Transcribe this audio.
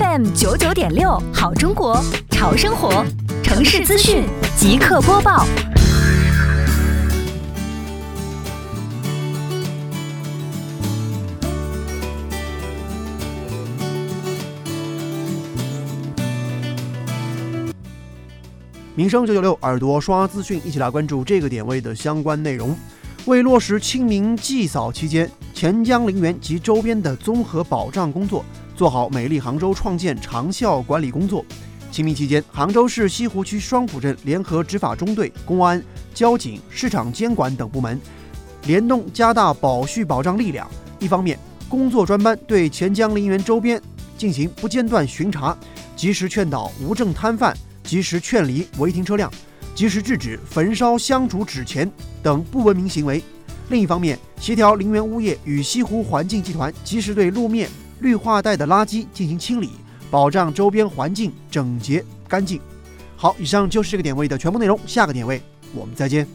FM 九九点六，好中国，潮生活，城市资讯即刻播报。民生九九六耳朵刷资讯，一起来关注这个点位的相关内容。为落实清明祭扫期间钱江陵园及周边的综合保障工作，做好美丽杭州创建长效管理工作。清明期间，杭州市西湖区双浦镇联合执法中队、公安、交警、市场监管等部门联动加大保序保障力量。一方面，工作专班对钱江陵园周边进行不间断巡查，及时劝导无证摊贩。及时劝离违停车辆，及时制止焚烧香烛纸钱等不文明行为。另一方面，协调陵园物业与西湖环境集团及时对路面绿化带的垃圾进行清理，保障周边环境整洁干净。好，以上就是这个点位的全部内容。下个点位我们再见。